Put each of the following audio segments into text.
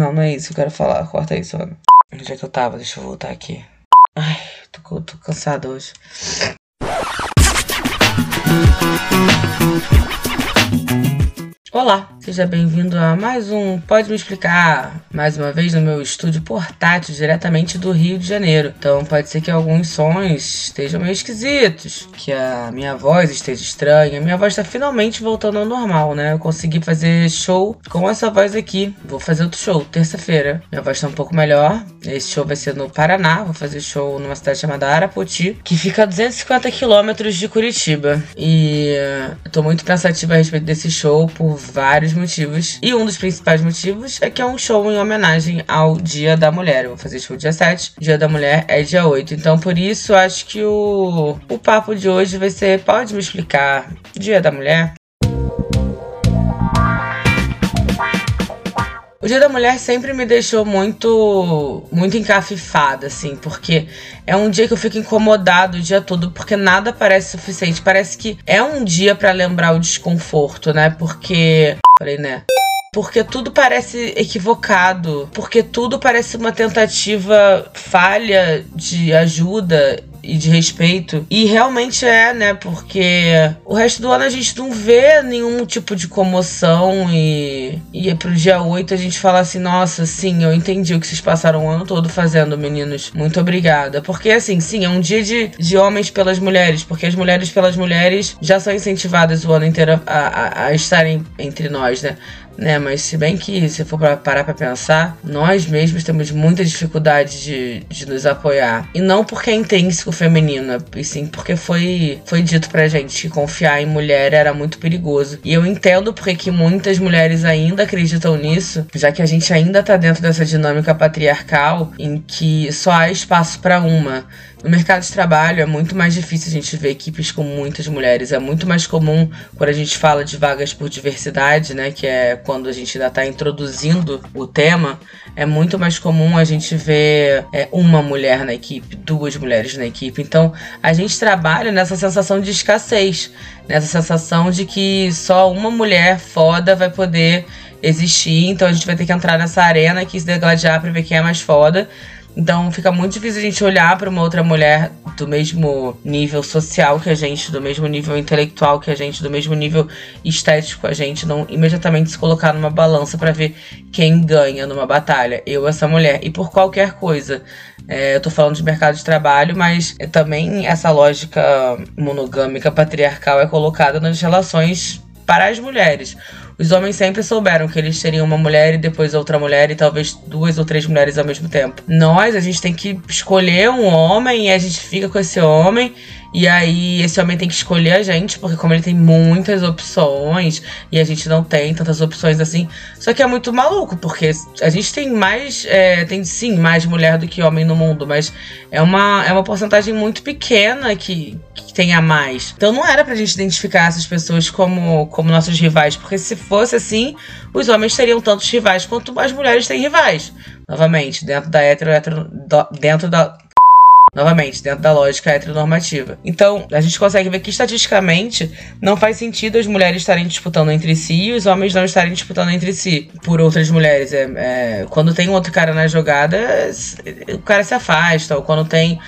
Não, não é isso que eu quero falar. Corta isso, Ana. Onde é que eu tava? Deixa eu voltar aqui. Ai, tô, tô cansada hoje. Olá, seja bem-vindo a mais um Pode Me Explicar, mais uma vez no meu estúdio portátil, diretamente do Rio de Janeiro. Então pode ser que alguns sons estejam meio esquisitos, que a minha voz esteja estranha. A minha voz está finalmente voltando ao normal, né? Eu consegui fazer show com essa voz aqui. Vou fazer outro show, terça-feira. Minha voz está um pouco melhor. Esse show vai ser no Paraná, vou fazer show numa cidade chamada Arapoti, que fica a 250 quilômetros de Curitiba. E eu tô muito pensativa a respeito desse show por vários motivos. E um dos principais motivos é que é um show em homenagem ao Dia da Mulher. Eu vou fazer show dia 7, Dia da Mulher é dia 8. Então, por isso, acho que o, o papo de hoje vai ser: pode me explicar Dia da Mulher? O Dia da Mulher sempre me deixou muito muito encafifada, assim, porque é um dia que eu fico incomodado o dia todo, porque nada parece suficiente. Parece que é um dia para lembrar o desconforto, né? Porque. Falei, né? Porque tudo parece equivocado, porque tudo parece uma tentativa falha de ajuda e de respeito. E realmente é, né? Porque o resto do ano a gente não vê nenhum tipo de comoção e, e é pro dia 8 a gente fala assim: nossa, sim, eu entendi o que vocês passaram o ano todo fazendo, meninos. Muito obrigada. Porque, assim, sim, é um dia de, de homens pelas mulheres, porque as mulheres pelas mulheres já são incentivadas o ano inteiro a, a, a estarem entre nós, né? Né? Mas se bem que se for para parar para pensar, nós mesmos temos muita dificuldade de, de nos apoiar. E não porque é intrínseco feminino, e sim porque foi, foi dito pra gente que confiar em mulher era muito perigoso. E eu entendo porque que muitas mulheres ainda acreditam nisso, já que a gente ainda tá dentro dessa dinâmica patriarcal em que só há espaço para uma. No mercado de trabalho é muito mais difícil a gente ver equipes com muitas mulheres. É muito mais comum quando a gente fala de vagas por diversidade, né? Que é quando a gente ainda está introduzindo o tema. É muito mais comum a gente ver é, uma mulher na equipe, duas mulheres na equipe. Então a gente trabalha nessa sensação de escassez, nessa sensação de que só uma mulher foda vai poder existir. Então a gente vai ter que entrar nessa arena aqui se degladiar para ver quem é mais foda. Então fica muito difícil a gente olhar para uma outra mulher do mesmo nível social que a gente, do mesmo nível intelectual que a gente, do mesmo nível estético a gente, não imediatamente se colocar numa balança para ver quem ganha numa batalha, eu essa mulher. E por qualquer coisa. É, eu tô falando de mercado de trabalho, mas é também essa lógica monogâmica patriarcal é colocada nas relações para as mulheres. Os homens sempre souberam que eles teriam uma mulher e depois outra mulher e talvez duas ou três mulheres ao mesmo tempo. Nós, a gente tem que escolher um homem e a gente fica com esse homem e aí esse homem tem que escolher a gente, porque como ele tem muitas opções e a gente não tem tantas opções assim. Só que é muito maluco, porque a gente tem mais. É, tem sim mais mulher do que homem no mundo, mas é uma, é uma porcentagem muito pequena que, que tenha mais. Então não era pra gente identificar essas pessoas como, como nossos rivais, porque se fosse assim, os homens teriam tantos rivais quanto as mulheres têm rivais. Novamente, dentro da hetero, hetero dentro da Novamente, dentro da lógica heteronormativa. Então, a gente consegue ver que estatisticamente não faz sentido as mulheres estarem disputando entre si e os homens não estarem disputando entre si por outras mulheres. É, é, quando tem um outro cara na jogada, o cara se afasta. Ou quando tem.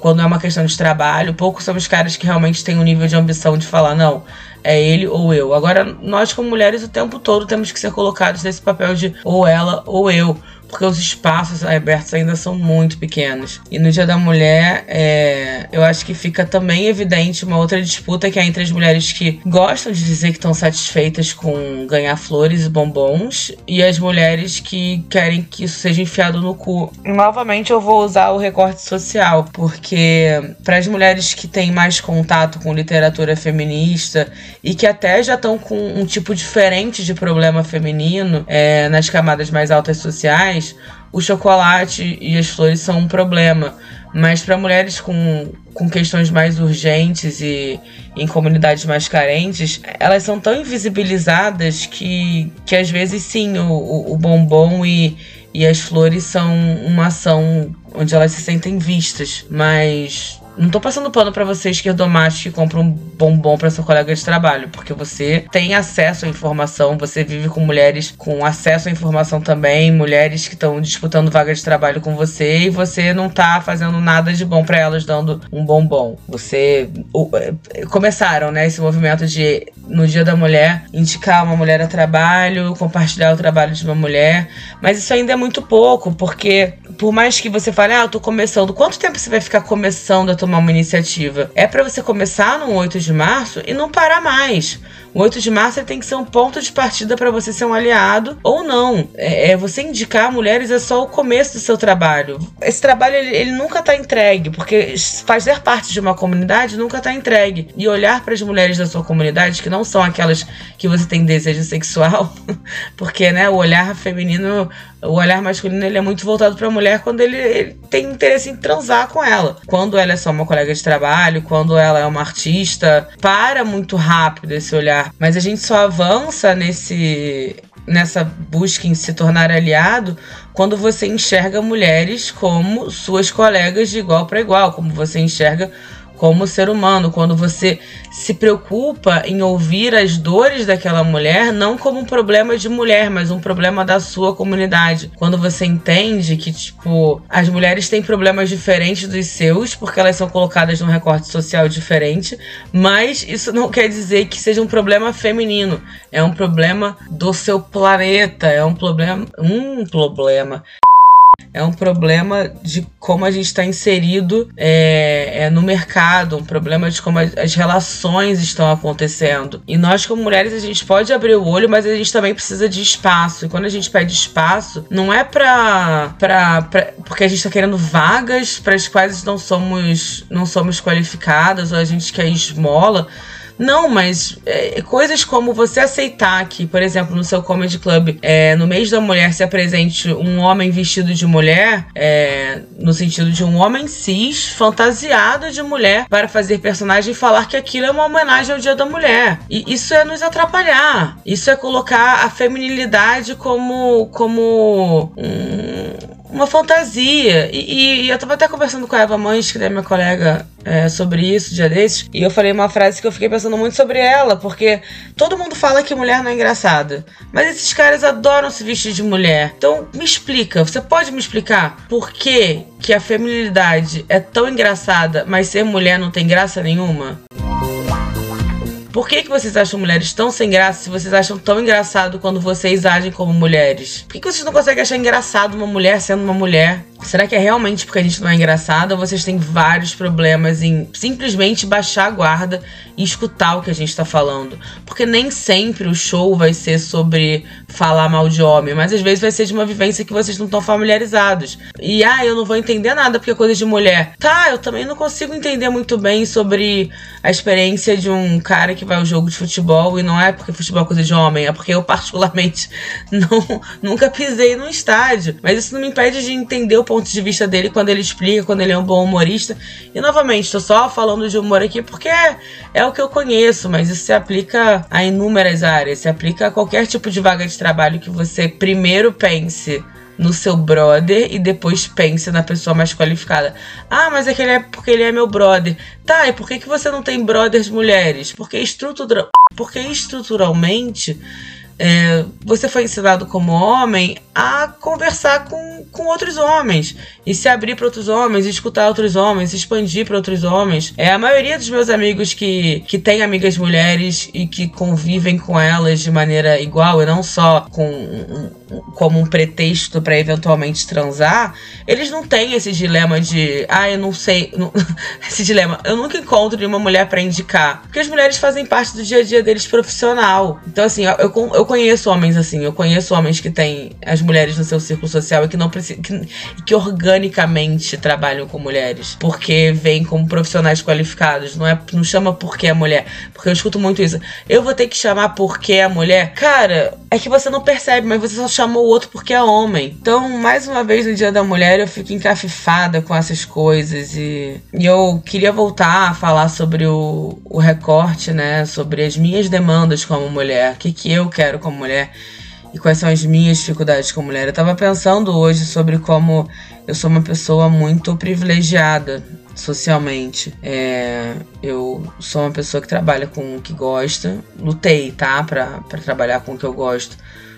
Quando é uma questão de trabalho, poucos são os caras que realmente têm um nível de ambição de falar, não, é ele ou eu. Agora, nós como mulheres o tempo todo temos que ser colocados nesse papel de ou ela ou eu porque os espaços abertos ainda são muito pequenos. E no Dia da Mulher, é, eu acho que fica também evidente uma outra disputa que é entre as mulheres que gostam de dizer que estão satisfeitas com ganhar flores e bombons e as mulheres que querem que isso seja enfiado no cu. Novamente, eu vou usar o recorte social, porque para as mulheres que têm mais contato com literatura feminista e que até já estão com um tipo diferente de problema feminino é, nas camadas mais altas sociais mais, o chocolate e as flores são um problema. Mas para mulheres com, com questões mais urgentes e em comunidades mais carentes, elas são tão invisibilizadas que, que às vezes sim, o, o bombom e, e as flores são uma ação onde elas se sentem vistas. Mas Não tô passando pano para você esquerdomacho que compra um bombom para seu colega de trabalho, porque você tem acesso à informação, você vive com mulheres com acesso à informação também, mulheres que estão disputando vaga de trabalho com você e você não tá fazendo nada de bom para elas dando um bombom. Você é, começaram, né, esse movimento de no Dia da Mulher indicar uma mulher a trabalho, compartilhar o trabalho de uma mulher, mas isso ainda é muito pouco, porque por mais que você fale, ah, eu tô começando, quanto tempo você vai ficar começando a tomar uma iniciativa? É para você começar no 8 de março e não parar mais. O 8 de março tem que ser um ponto de partida para você ser um aliado ou não. É, é, você indicar mulheres é só o começo do seu trabalho. Esse trabalho ele, ele nunca tá entregue, porque fazer parte de uma comunidade nunca tá entregue. E olhar para as mulheres da sua comunidade, que não são aquelas que você tem desejo sexual, porque né, o olhar feminino o olhar masculino ele é muito voltado para a mulher quando ele, ele, tem interesse em transar com ela. Quando ela é só uma colega de trabalho, quando ela é uma artista, para muito rápido esse olhar. Mas a gente só avança nesse nessa busca em se tornar aliado quando você enxerga mulheres como suas colegas de igual para igual, como você enxerga como ser humano, quando você se preocupa em ouvir as dores daquela mulher, não como um problema de mulher, mas um problema da sua comunidade. Quando você entende que, tipo, as mulheres têm problemas diferentes dos seus, porque elas são colocadas num recorte social diferente, mas isso não quer dizer que seja um problema feminino. É um problema do seu planeta, é um problema. Um problema é um problema de como a gente está inserido é, é, no mercado, um problema de como as relações estão acontecendo. E nós, como mulheres, a gente pode abrir o olho, mas a gente também precisa de espaço. E quando a gente pede espaço, não é pra. pra, pra porque a gente está querendo vagas para as quais não somos, não somos qualificadas, ou a gente quer esmola não, mas é, coisas como você aceitar que, por exemplo, no seu comedy club, é, no mês da mulher se apresente um homem vestido de mulher, é, no sentido de um homem cis fantasiado de mulher para fazer personagem e falar que aquilo é uma homenagem ao Dia da Mulher. E isso é nos atrapalhar. Isso é colocar a feminilidade como como um uma fantasia. E, e, eu tava até conversando com a Eva Mães, que é minha colega, é, sobre isso, dia desses, e eu falei uma frase que eu fiquei pensando muito sobre ela, porque todo mundo fala que mulher não é engraçada. Mas esses caras adoram se vestir de mulher. Então, me explica, você pode me explicar por que, que a feminilidade é tão engraçada, mas ser mulher não tem graça nenhuma? Por que, que vocês acham mulheres tão sem graça se vocês acham tão engraçado quando vocês agem como mulheres? Por que, que vocês não conseguem achar engraçado uma mulher sendo uma mulher? Será que é realmente porque a gente não é engraçado ou vocês têm vários problemas em simplesmente baixar a guarda e escutar o que a gente tá falando? Porque nem sempre o show vai ser sobre falar mal de homem, mas às vezes vai ser de uma vivência que vocês não estão familiarizados. E ah, eu não vou entender nada porque é coisa de mulher. Tá, eu também não consigo entender muito bem sobre a experiência de um cara que vai ao jogo de futebol e não é porque futebol é coisa de homem, é porque eu particularmente não nunca pisei num estádio. Mas isso não me impede de entender o ponto de vista dele quando ele explica, quando ele é um bom humorista. E novamente, estou só falando de humor aqui porque é, o que eu conheço, mas isso se aplica a inúmeras áreas, se aplica a qualquer tipo de vaga de trabalho que você primeiro pense no seu brother e depois pense na pessoa mais qualificada. Ah, mas é que ele é porque ele é meu brother. Tá, e por que, que você não tem brothers mulheres? Porque, estrutura... porque estruturalmente é, você foi ensinado como homem a conversar com, com outros homens e se abrir para outros homens, escutar outros homens, expandir para outros homens. É a maioria dos meus amigos que, que têm amigas mulheres e que convivem com elas de maneira igual e não só com como um pretexto para eventualmente transar, eles não têm esse dilema de, ah, eu não sei, não, esse dilema. Eu nunca encontro nenhuma mulher para indicar, porque as mulheres fazem parte do dia a dia deles profissional. Então assim, eu, eu conheço homens assim, eu conheço homens que têm as mulheres no seu círculo social e que não precisam, que, que organicamente trabalham com mulheres, porque vêm como profissionais qualificados. Não é, não chama porque é mulher, porque eu escuto muito isso. Eu vou ter que chamar porque é mulher, cara. É que você não percebe, mas você só chamou o outro porque é homem. Então, mais uma vez no Dia da Mulher, eu fico encafifada com essas coisas e, e eu queria voltar a falar sobre o, o recorte, né? Sobre as minhas demandas como mulher, o que, que eu quero como mulher e quais são as minhas dificuldades como mulher. Eu tava pensando hoje sobre como eu sou uma pessoa muito privilegiada socialmente. É, eu sou uma pessoa que trabalha com o que gosta. Lutei, tá? Pra, pra trabalhar com o que eu gosto.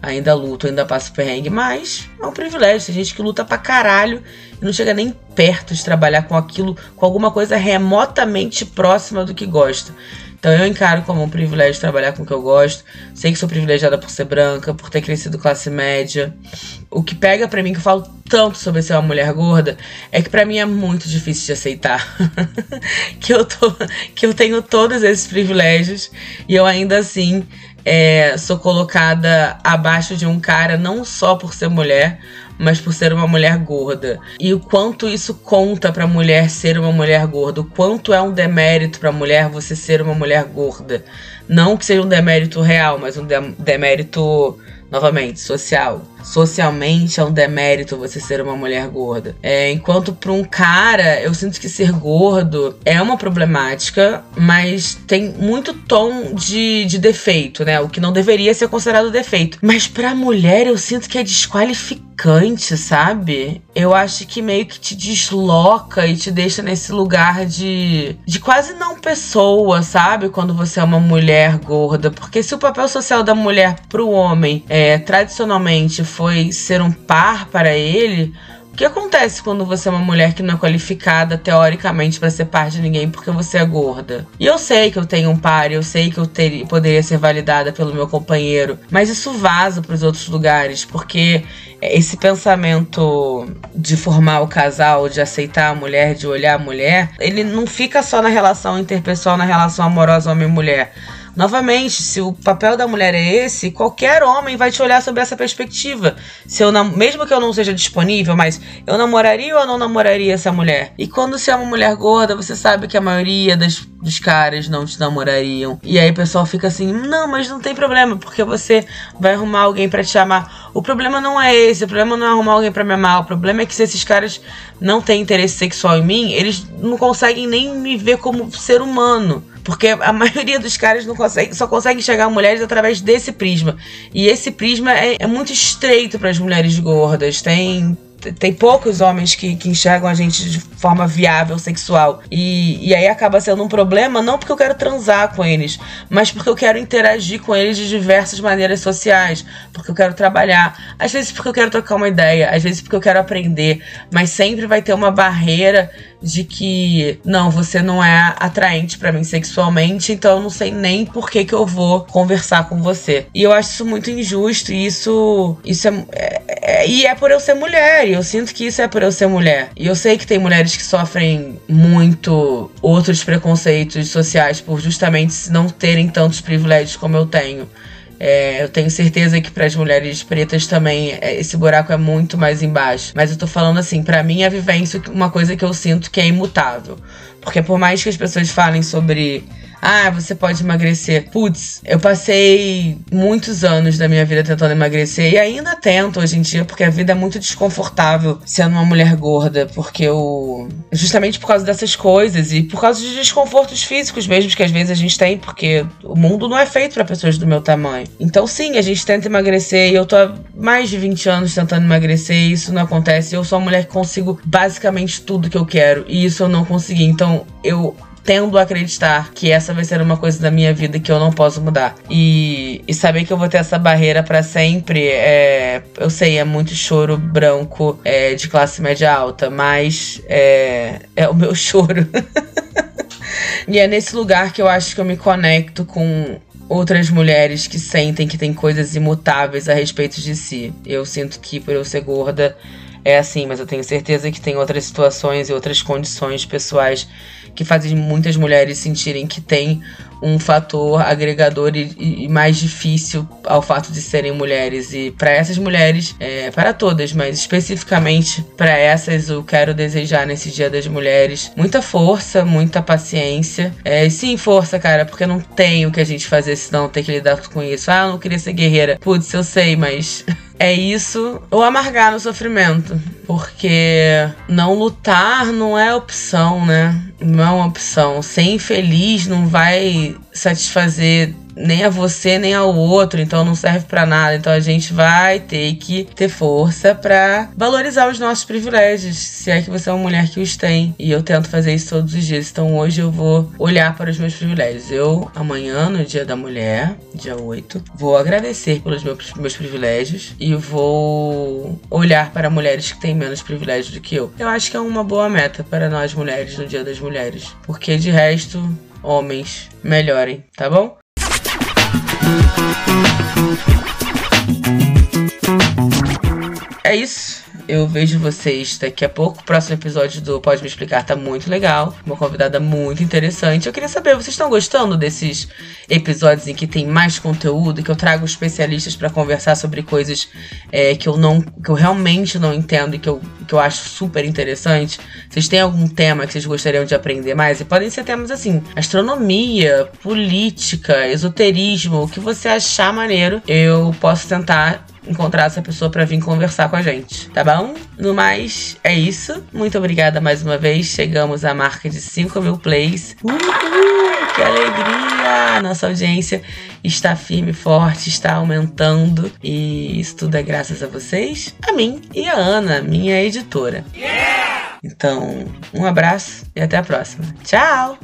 Ainda luto, ainda passo perrengue, mas é um privilégio. Tem gente que luta pra caralho e não chega nem perto de trabalhar com aquilo, com alguma coisa remotamente próxima do que gosta. Então eu encaro como um privilégio trabalhar com o que eu gosto. Sei que sou privilegiada por ser branca, por ter crescido classe média. O que pega para mim, que eu falo tanto sobre ser uma mulher gorda, é que para mim é muito difícil de aceitar. que, eu tô, que eu tenho todos esses privilégios e eu ainda assim é, sou colocada abaixo de um cara não só por ser mulher, mas por ser uma mulher gorda. E o quanto isso conta pra mulher ser uma mulher gorda, o quanto é um demérito pra mulher você ser uma mulher gorda. Não que seja um demérito real, mas um demérito novamente, social. Socialmente é um demérito você ser uma mulher gorda. É, enquanto para um cara, eu sinto que ser gordo é uma problemática, mas tem muito tom de, de defeito, né? O que não deveria ser considerado defeito. Mas pra mulher, eu sinto que é desqualificante, sabe? Eu acho que meio que te desloca e te deixa nesse lugar de, de quase não pessoa, sabe? Quando você é uma mulher gorda. Porque se o papel social da mulher pro homem é, tradicionalmente foi ser um par para ele, o que acontece quando você é uma mulher que não é qualificada teoricamente para ser par de ninguém porque você é gorda? E eu sei que eu tenho um par, eu sei que eu ter, poderia ser validada pelo meu companheiro, mas isso vaza para os outros lugares porque esse pensamento de formar o casal, de aceitar a mulher, de olhar a mulher, ele não fica só na relação interpessoal, na relação amorosa homem-mulher Novamente, se o papel da mulher é esse, qualquer homem vai te olhar sobre essa perspectiva. Se eu não, mesmo que eu não seja disponível, mas eu namoraria ou não namoraria essa mulher? E quando você é uma mulher gorda, você sabe que a maioria das, dos caras não te namorariam. E aí o pessoal fica assim: "Não, mas não tem problema, porque você vai arrumar alguém para te amar". O problema não é esse, o problema não é arrumar alguém para me amar, o problema é que se esses caras não têm interesse sexual em mim, eles não conseguem nem me ver como ser humano. Porque a maioria dos caras não consegue, só consegue enxergar mulheres através desse prisma. E esse prisma é, é muito estreito para as mulheres gordas. Tem tem poucos homens que, que enxergam a gente de forma viável, sexual. E, e aí acaba sendo um problema, não porque eu quero transar com eles, mas porque eu quero interagir com eles de diversas maneiras sociais. Porque eu quero trabalhar. Às vezes porque eu quero trocar uma ideia, às vezes porque eu quero aprender. Mas sempre vai ter uma barreira de que não, você não é atraente para mim sexualmente, então eu não sei nem por que, que eu vou conversar com você. E eu acho isso muito injusto, e isso, isso é, é, e é por eu ser mulher, e eu sinto que isso é por eu ser mulher. E eu sei que tem mulheres que sofrem muito outros preconceitos sociais por justamente não terem tantos privilégios como eu tenho. É, eu tenho certeza que para as mulheres pretas também é, esse buraco é muito mais embaixo. Mas eu tô falando assim, para mim a vivência uma coisa que eu sinto que é imutável. Porque por mais que as pessoas falem sobre ah, você pode emagrecer. Putz, eu passei muitos anos da minha vida tentando emagrecer e ainda tento hoje em dia, porque a vida é muito desconfortável sendo uma mulher gorda, porque eu. Justamente por causa dessas coisas e por causa de desconfortos físicos mesmo que às vezes a gente tem, porque o mundo não é feito para pessoas do meu tamanho. Então, sim, a gente tenta emagrecer e eu tô há mais de 20 anos tentando emagrecer e isso não acontece. Eu sou uma mulher que consigo basicamente tudo que eu quero e isso eu não consegui. Então, eu tendo a acreditar que essa vai ser uma coisa da minha vida que eu não posso mudar. E, e saber que eu vou ter essa barreira para sempre, é, eu sei, é muito choro branco é, de classe média alta, mas é, é o meu choro. e é nesse lugar que eu acho que eu me conecto com outras mulheres que sentem que tem coisas imutáveis a respeito de si. Eu sinto que por eu ser gorda é assim, mas eu tenho certeza que tem outras situações e outras condições pessoais que fazem muitas mulheres sentirem que tem um fator agregador e, e mais difícil ao fato de serem mulheres. E para essas mulheres, é, para todas, mas especificamente para essas, eu quero desejar nesse Dia das Mulheres muita força, muita paciência. É, sim, força, cara, porque não tem o que a gente fazer senão ter que lidar com isso. Ah, eu não queria ser guerreira. Putz, eu sei, mas. é isso ou amargar no sofrimento. Porque não lutar não é opção, né? Não é uma opção. Ser infeliz não vai satisfazer nem a você nem ao outro, então não serve para nada. Então a gente vai ter que ter força para valorizar os nossos privilégios, se é que você é uma mulher que os tem. E eu tento fazer isso todos os dias. Então hoje eu vou olhar para os meus privilégios. Eu, amanhã, no Dia da Mulher, dia 8, vou agradecer pelos meus, meus privilégios e vou olhar para mulheres que têm menos privilégios do que eu. Eu acho que é uma boa meta para nós mulheres no Dia das Mulheres. Porque de resto, homens, melhorem, tá bom? É isso. Eu vejo vocês daqui a pouco. O próximo episódio do Pode Me Explicar tá muito legal. Uma convidada muito interessante. Eu queria saber, vocês estão gostando desses episódios em que tem mais conteúdo, que eu trago especialistas para conversar sobre coisas é, que eu não. que eu realmente não entendo e que eu, que eu acho super interessante? Vocês têm algum tema que vocês gostariam de aprender mais? E podem ser temas assim: astronomia, política, esoterismo, o que você achar maneiro. Eu posso tentar encontrar essa pessoa para vir conversar com a gente, tá bom? No mais, é isso. Muito obrigada mais uma vez. Chegamos à marca de 5 mil plays. Uhul, que alegria! Nossa audiência está firme e forte, está aumentando. E isso tudo é graças a vocês, a mim e a Ana, minha editora. Então, um abraço e até a próxima. Tchau!